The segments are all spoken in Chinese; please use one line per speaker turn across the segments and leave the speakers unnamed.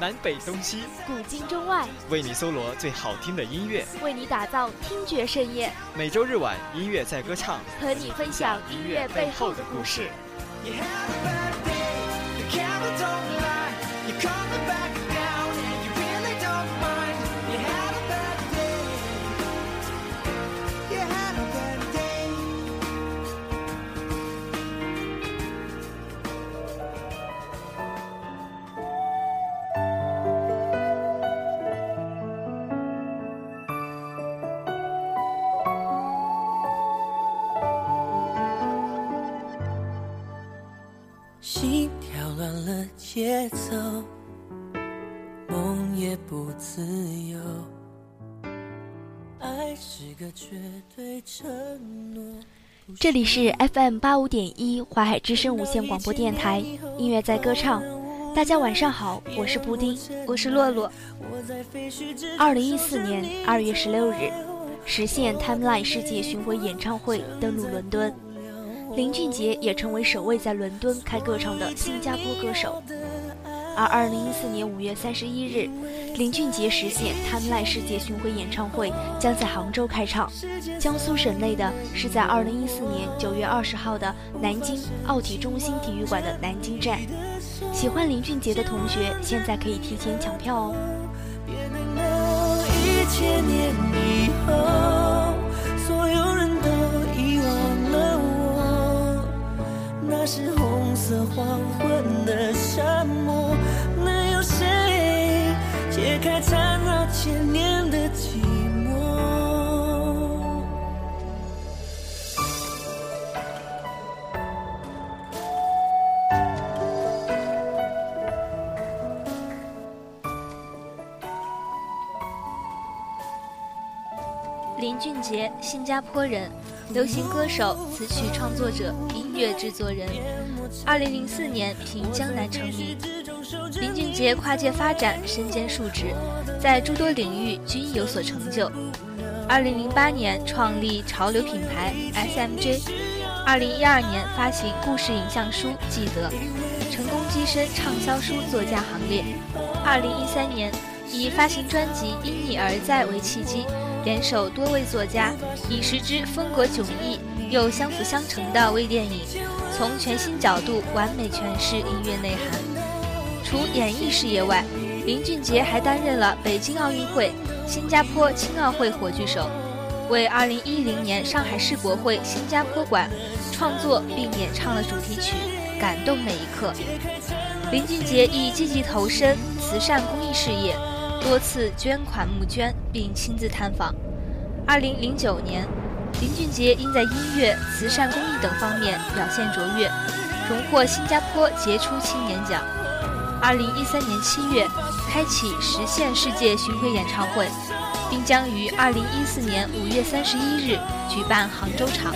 南北东西，
古今中外，
为你搜罗最好听的音乐，
为你打造听觉盛宴。
每周日晚，音乐在歌唱，
和你分享音乐背后的故事。节这里是 FM 八五点一淮海之声无线广播电台，音乐在歌唱。大家晚上好，我是布丁，
我是洛洛。
二零一四年二月十六日，实现 Timeline 世界巡回演唱会登陆伦敦。林俊杰也成为首位在伦敦开歌唱的新加坡歌手。而二零一四年五月三十一日，林俊杰实现 Timeline 世界巡回演唱会将在杭州开唱。江苏省内的是在二零一四年九月二十号的南京奥体中心体育馆的南京站。喜欢林俊杰的同学，现在可以提前抢票哦。一千年以后，所有人都遗忘了我，那是红色黄昏的沙漠。开缠绕千年的寂寞。林俊杰，新加坡人，流行歌手、词曲创作者、音乐制作人。二零零四年凭《江南》成名。林俊跨界发展，身兼数职，在诸多领域均有所成就。二零零八年创立潮流品牌 SMJ，二零一二年发行故事影像书《记得》，成功跻身畅销书作家行列。二零一三年以发行专辑《因你而在》为契机，联手多位作家，以十支风格迥异又相辅相成的微电影，从全新角度完美诠释音乐内涵。除演艺事业外，林俊杰还担任了北京奥运会、新加坡青奥会火炬手，为2010年上海世博会新加坡馆创作并演唱了主题曲《感动每一刻》。林俊杰亦积极投身慈善公益事业，多次捐款募捐并亲自探访。2009年，林俊杰因在音乐、慈善公益等方面表现卓越，荣获新加坡杰出青年奖。二零一三年七月，开启实现世界巡回演唱会，并将于二零一四年五月三十一日举办杭州场。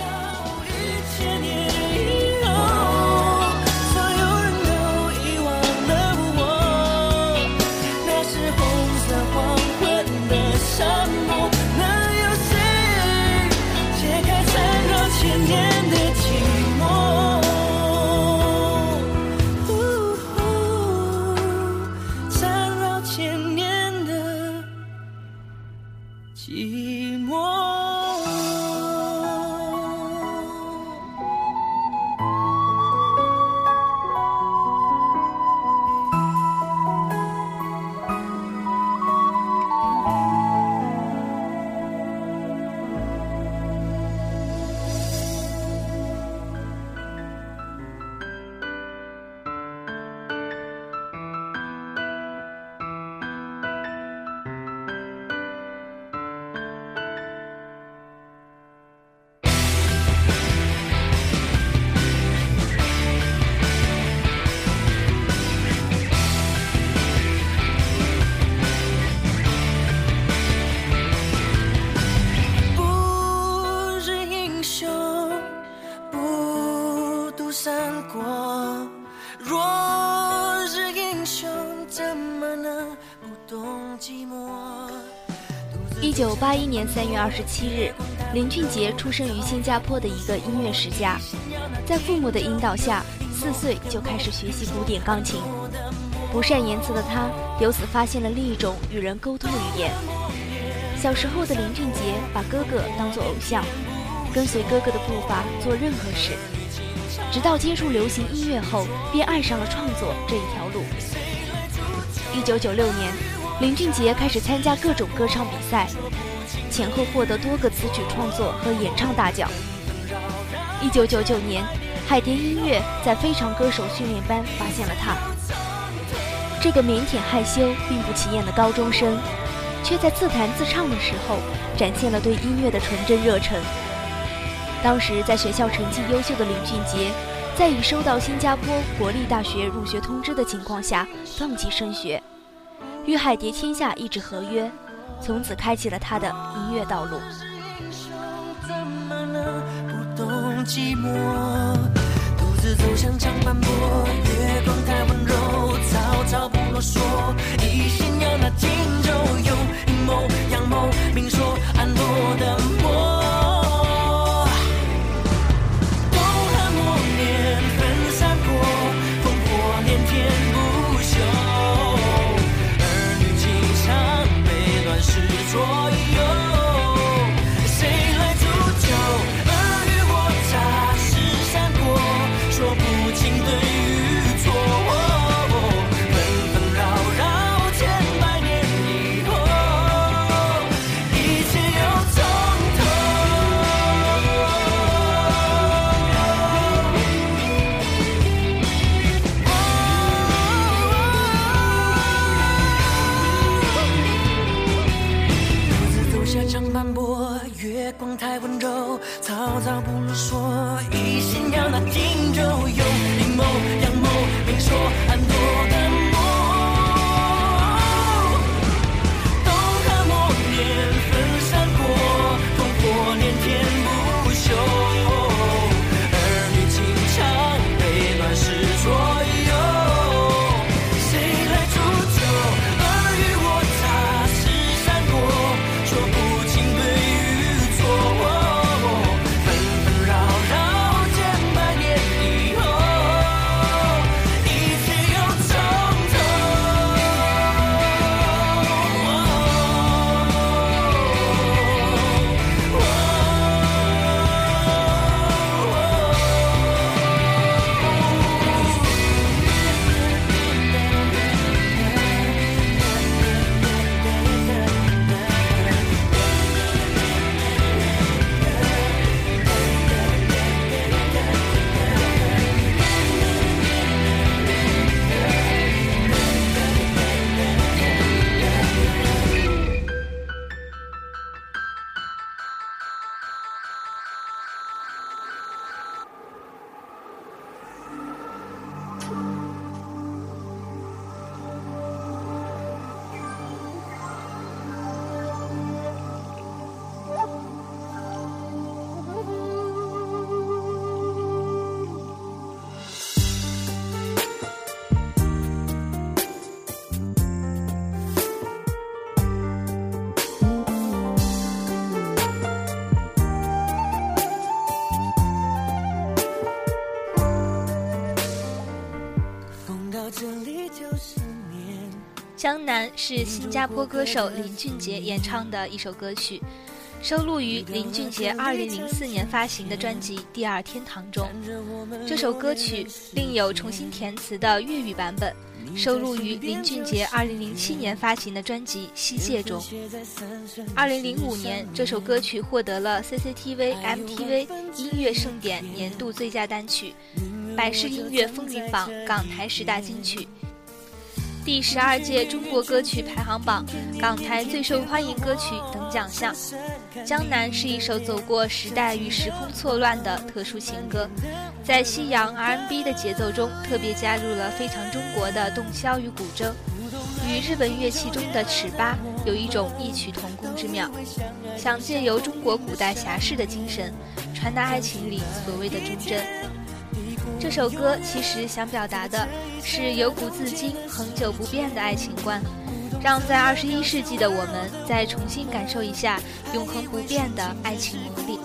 一九八一年三月二十七日，林俊杰出生于新加坡的一个音乐世家，在父母的引导下，四岁就开始学习古典钢琴。不善言辞的他，由此发现了另一种与人沟通的语言。小时候的林俊杰把哥哥当作偶像，跟随哥哥的步伐做任何事，直到接触流行音乐后，便爱上了创作这一条路。一九九六年。林俊杰开始参加各种歌唱比赛，前后获得多个词曲创作和演唱大奖。一九九九年，海蝶音乐在非常歌手训练班发现了他。这个腼腆害羞并不起眼的高中生，却在自弹自唱的时候展现了对音乐的纯真热忱。当时在学校成绩优秀的林俊杰，在已收到新加坡国立大学入学通知的情况下，放弃升学。与海蝶签下一纸合约，从此开启了他的音乐道路。
独自走向长坂坡，月光太温柔，草草不啰嗦，一心要那荆州有阴谋阳谋，明说暗夺
江南是新加坡歌手林俊杰演唱的一首歌曲，收录于林俊杰2004年发行的专辑《第二天堂》中。这首歌曲另有重新填词的粤语版本，收录于林俊杰2007年发行的专辑《西界》中。2005年，这首歌曲获得了 CCTV MTV 音乐盛典年度最佳单曲、百事音乐风云榜港台十大金曲。第十二届中国歌曲排行榜港台最受欢迎歌曲等奖项，《江南》是一首走过时代与时空错乱的特殊情歌，在西洋 R&B 的节奏中特别加入了非常中国的洞箫与古筝，与日本乐器中的尺八有一种异曲同工之妙，想借由中国古代侠士的精神，传达爱情里所谓的忠贞。这首歌其实想表达的是由古至今恒久不变的爱情观，让在二十一世纪的我们再重新感受一下永恒不变的爱情魔力。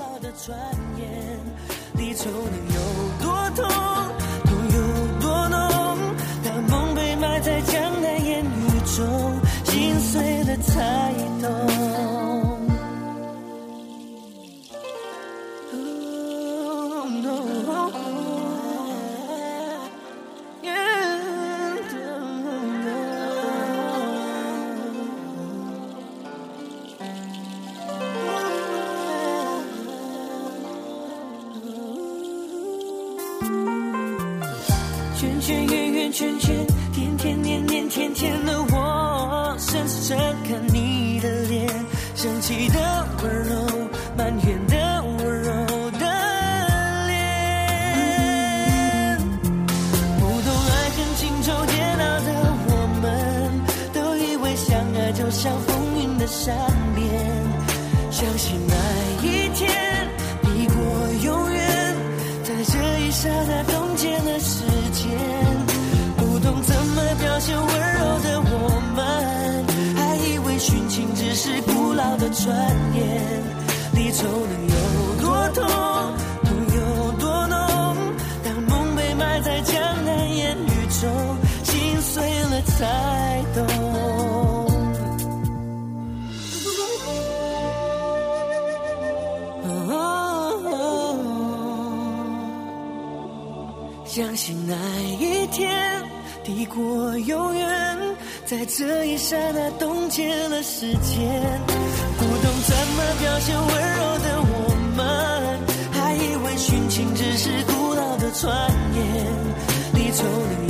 才懂。相信那一天抵过永远，在这一刹那冻结了时间。不懂怎么表现温柔的我们，还以为殉情只是古老的传言。离愁能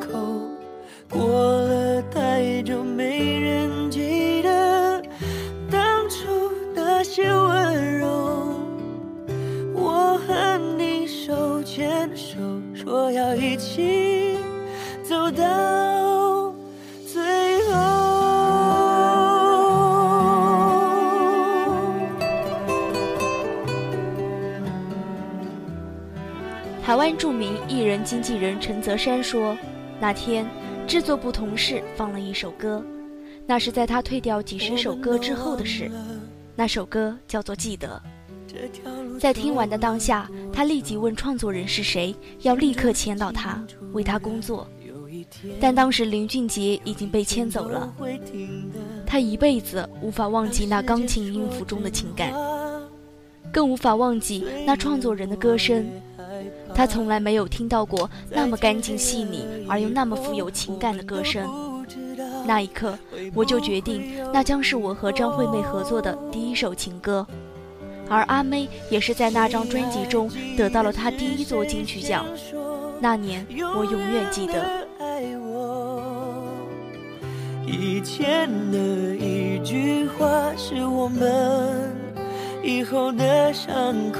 人
陈泽山说：“那天制作部同事放了一首歌，那是在他退掉几十首歌之后的事。那首歌叫做《记得》。在听完的当下，他立即问创作人是谁，要立刻签到他，为他工作。”但当时林俊杰已经被签走了，他一辈子无法忘记那钢琴音符中的情感，更无法忘记那创作人的歌声。他从来没有听到过那么干净细腻而又那么富有情感的歌声。那一刻，我就决定，那将是我和张惠妹合作的第一首情歌。而阿妹也是在那张专辑中得到了她第一座金曲奖。那年，我永远记得。
以前的一句话是我们以后的伤口，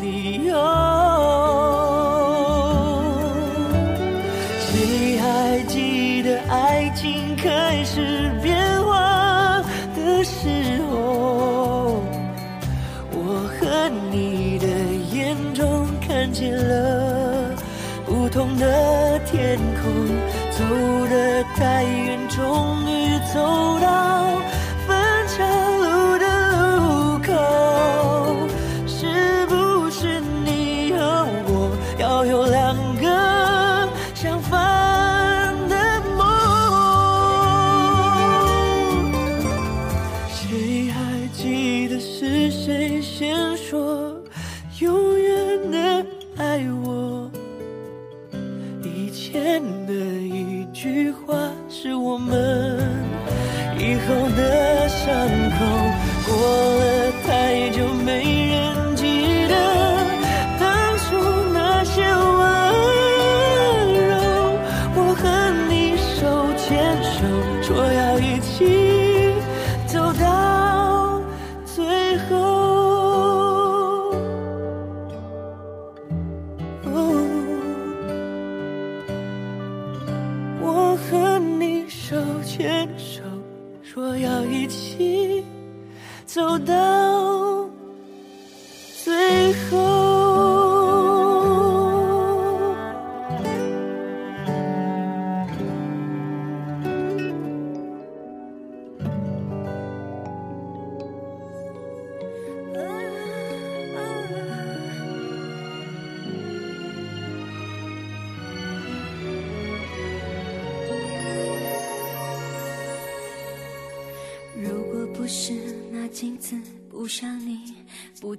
谁还记得爱情开始变化的时候？我和你的眼中看见了不同的天空，走得太远，终于走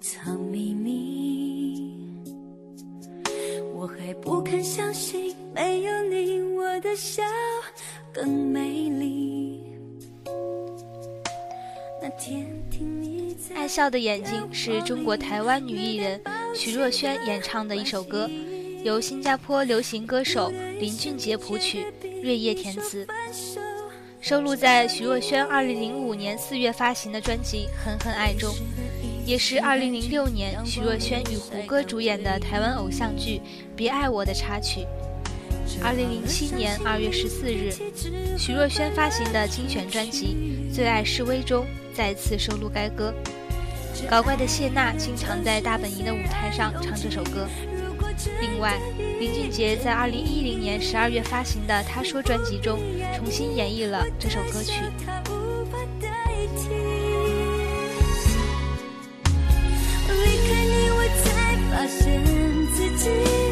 藏秘密，我还不肯相信没有你，我的笑更美丽。那天听你在
爱笑的眼睛是中国台湾女艺人徐若瑄演唱的一首歌，由新加坡流行歌手林俊杰谱曲，瑞叶填词，收录在徐若瑄2005年4月发行的专辑《狠狠爱》中，也是2006年徐若瑄与胡歌主演的台湾偶像剧《别爱我》的插曲。2007年2月14日，徐若瑄发行的精选专辑《最爱示威》中再次收录该歌。搞怪的谢娜经常在大本营的舞台上唱这首歌。另外，林俊杰在2010年12月发行的《他说》专辑中重新演绎了这首歌曲。
自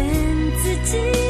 骗自己。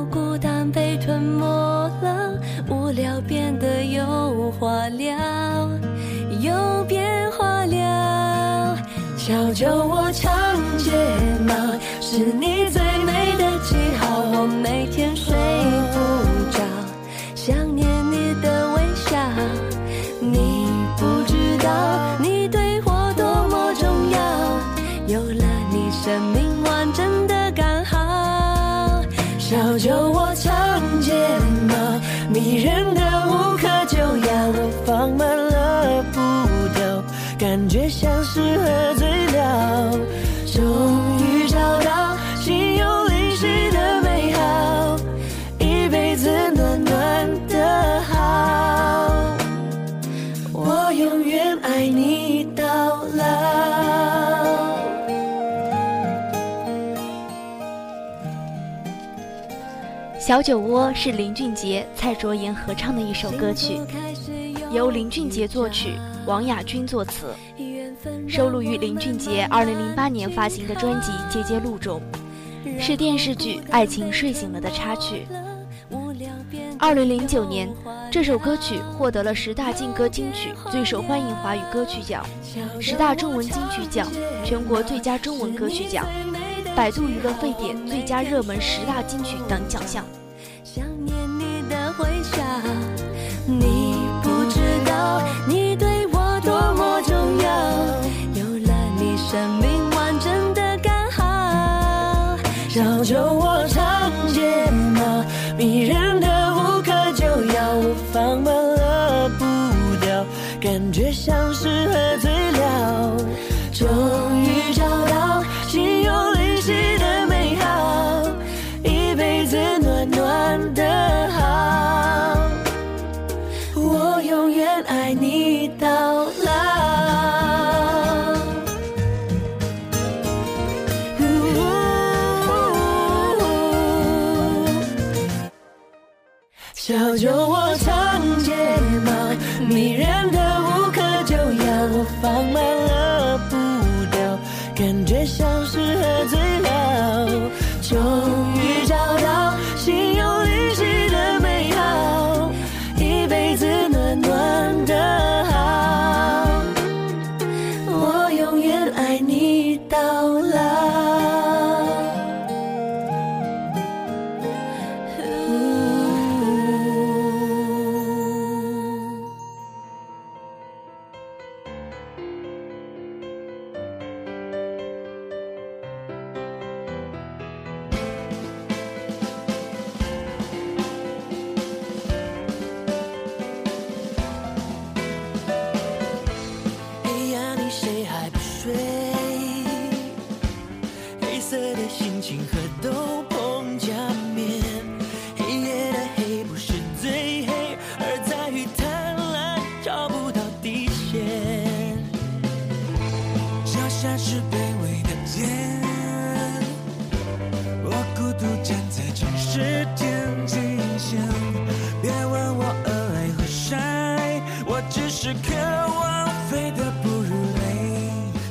吞没了，无聊变得有话聊，有变化了。
小酒窝长睫毛
是你
小酒窝是
林俊杰、蔡卓妍合唱的一首歌曲，由林俊杰作曲，王雅君作词，收录于林俊杰2008年发行的专辑《结节录》中，是电视剧《爱情睡醒了》的插曲。2009年，这首歌曲获得了十大劲歌金曲最受欢迎华语歌曲奖、十大中文金曲奖、全国最佳中文歌曲奖、百度娱乐沸点最佳热门十大金曲等奖项。
爱你到下是卑微的茧，我孤独站在城市天际线。别问我鹅爱和晒，我只是渴望飞得不如雷，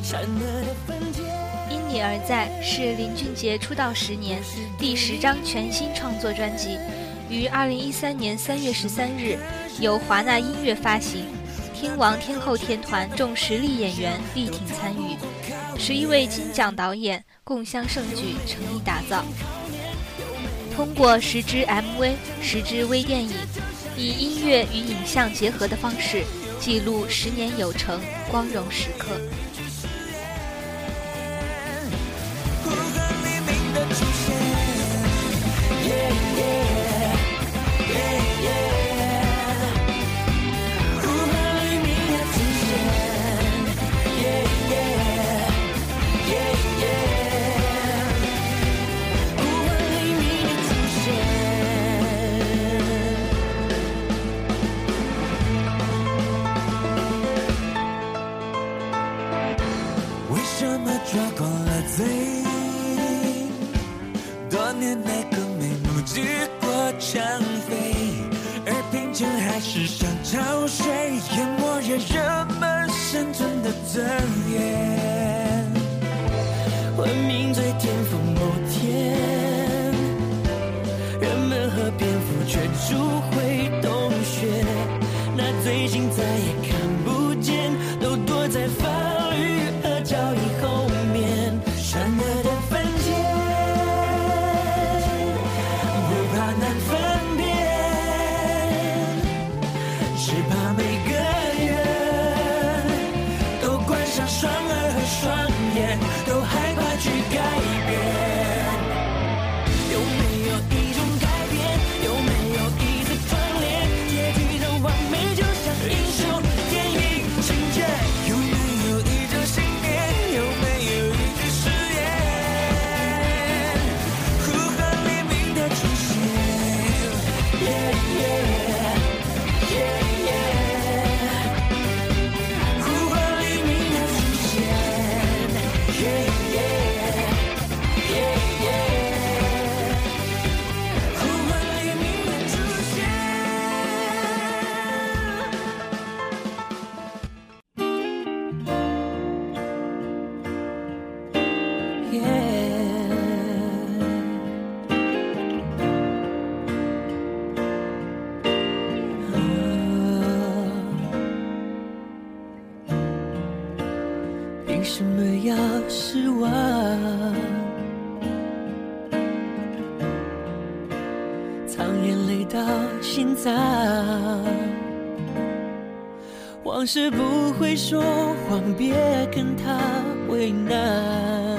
闪热的粉天。
因你而在是林俊杰出道十年第十张全新创作专辑，于二零一三年三月十三日由华纳音乐发行，天王天后天团众实力演员力挺参与，十一位金奖导演共襄盛举，诚意打造。通过十支 MV、十支微电影，以音乐与影像结合的方式，记录十年有成光荣时刻。
什么抓狂了嘴？多年那个眉目几过长飞，而贫穷还是像潮水，淹没着人们生存的尊严。文明最巅峰某天，人们和蝙蝠却逐回洞穴，那最近再也看往事不会说谎，别跟他为难。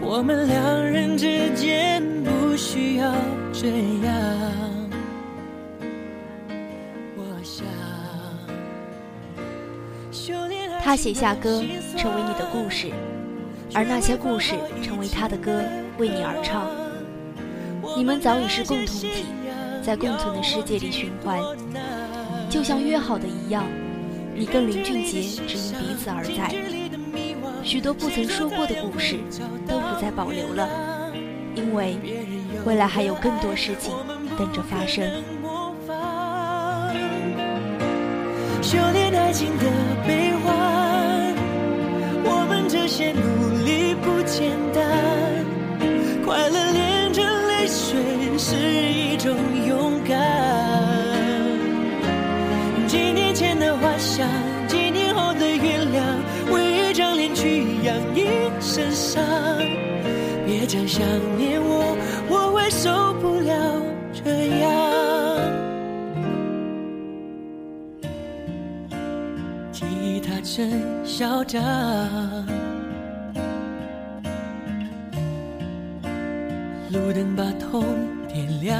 我们两人之间不需要这样。我想，
写下歌，成为你的故事，而那些故事成为他的歌，为你而唱。你们早已是共同体，在共存的世界里循环，就像约好的一样，你跟林俊杰只因彼此而在。许多不曾说过的故事都不再保留了，因为未来还有更多事情等着发生。
修炼爱情的悲欢，我们这些努力不简单。快乐连着泪水是一种身上。别讲想念我，我会受不了这样。吉他真嚣张，路灯把痛点亮。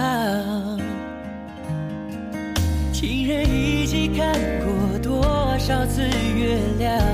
情人一起看过多少次月亮？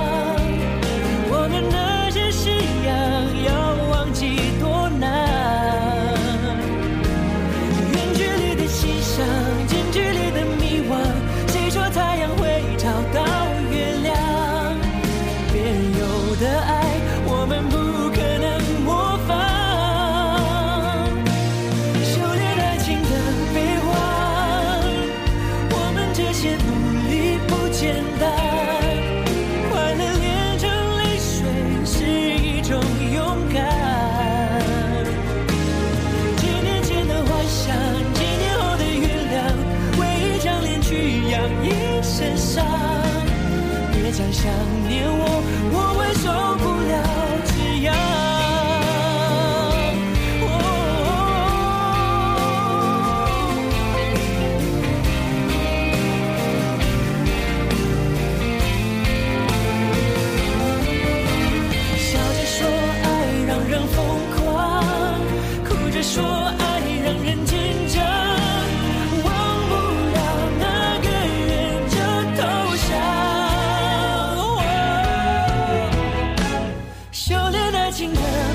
情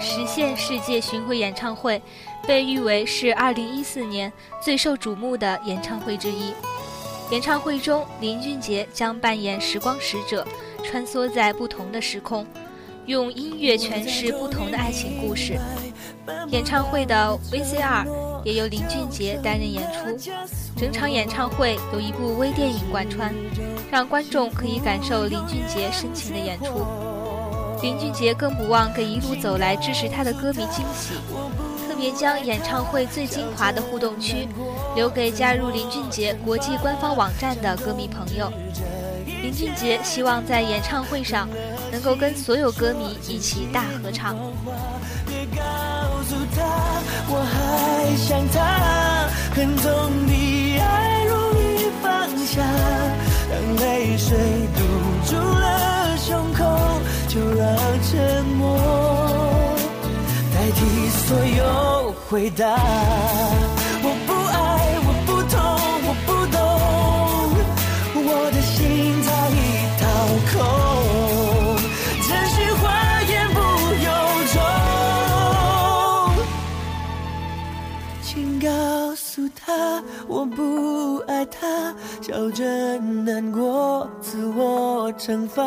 实
现世界巡回演唱会，被誉为是2014年最受瞩目的演唱会之一。演唱会中，林俊杰将扮演时光使者，穿梭在不同的时空，用音乐诠释不同的爱情故事。演唱会的 VCR 也由林俊杰担任演出，整场演唱会有一部微电影贯穿，让观众可以感受林俊杰深情的演出。林俊杰更不忘给一路走来支持他的歌迷惊喜，特别将演唱会最精华的互动区留给加入林俊杰国际官方网站的歌迷朋友。林俊杰希望在演唱会上能够跟所有歌迷一起大合唱。
别告诉他我还想他，恨总比爱容易放下。当泪水堵住了，就让沉默代替所有回答。我不爱，我不痛，我不懂，我的心早已掏空，真心话言不由衷。请告告诉他我不爱他，笑着难过，自我惩罚，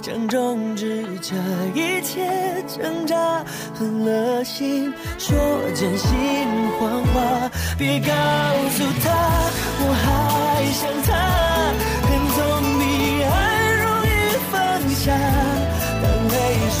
想终止这一切挣扎，狠了心说真心谎话，别告诉他我还想他，恨总比爱容易放下，当泪水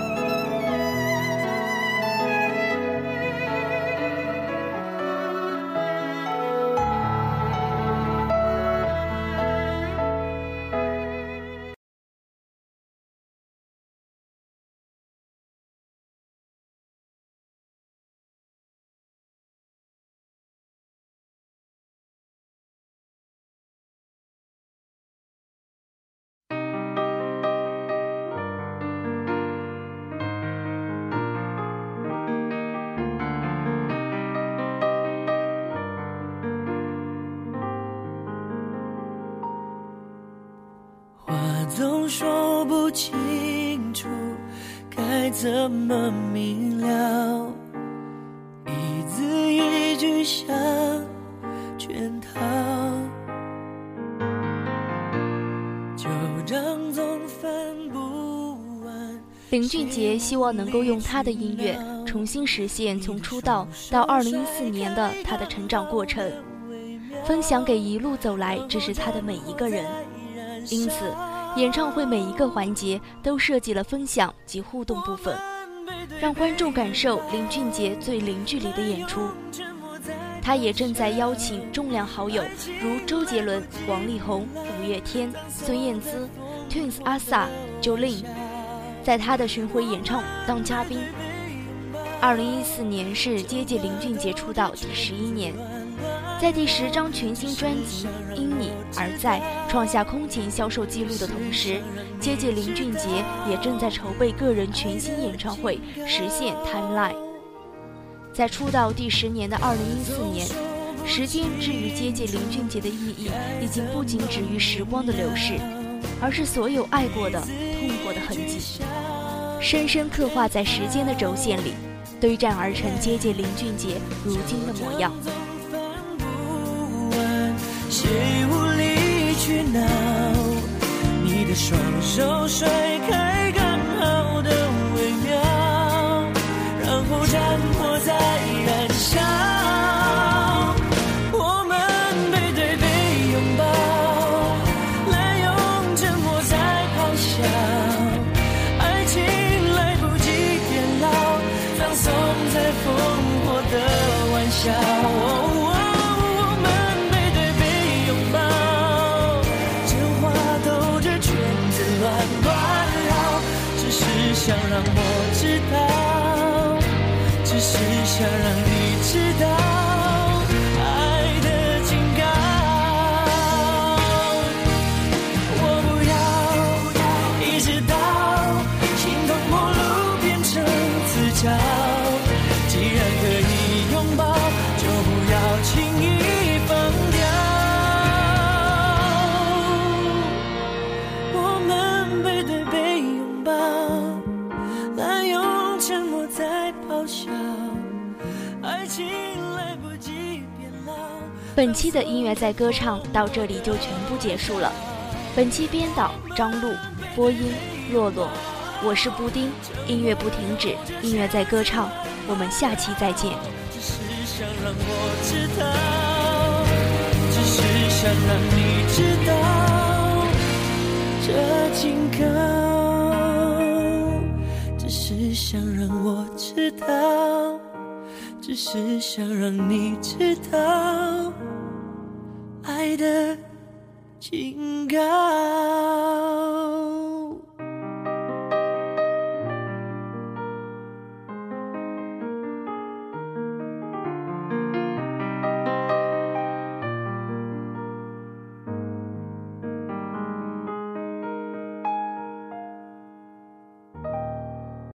清楚该怎么明了，一字一句像圈套，旧账总翻不完。
林俊杰希望能够用他的音乐重新实现从出道到2014年的他的成长过程，分享给一路走来支持他的每一个人。因此，演唱会每一个环节都设计了分享及互动部分，让观众感受林俊杰最零距离的演出。他也正在邀请重量好友如周杰伦、王力宏、五月天、孙燕姿、Twins、阿 sa、Jolin，在他的巡回演唱当嘉宾。二零一四年是接近林俊杰出道第十一年。在第十张全新专辑《因你而在》创下空前销售记录的同时，接近林俊杰也正在筹备个人全新演唱会，实现 Timeline。在出道第十年的二零一四年，时间至于接近林俊杰的意义，已经不仅止于时光的流逝，而是所有爱过的、痛过的痕迹，深深刻画在时间的轴线里，堆栈而成接近林俊杰如今的模样。
谁无理取闹？你的双手甩开
本期的音乐在歌唱到这里就全部结束了。本期编导张璐，播音洛洛，我是布丁。音乐不停止，音乐在歌唱。我们下期再见。
只是想让我知道，只是想让你知道，这警告。只是想让我知道，只是想让你知道，爱的警告。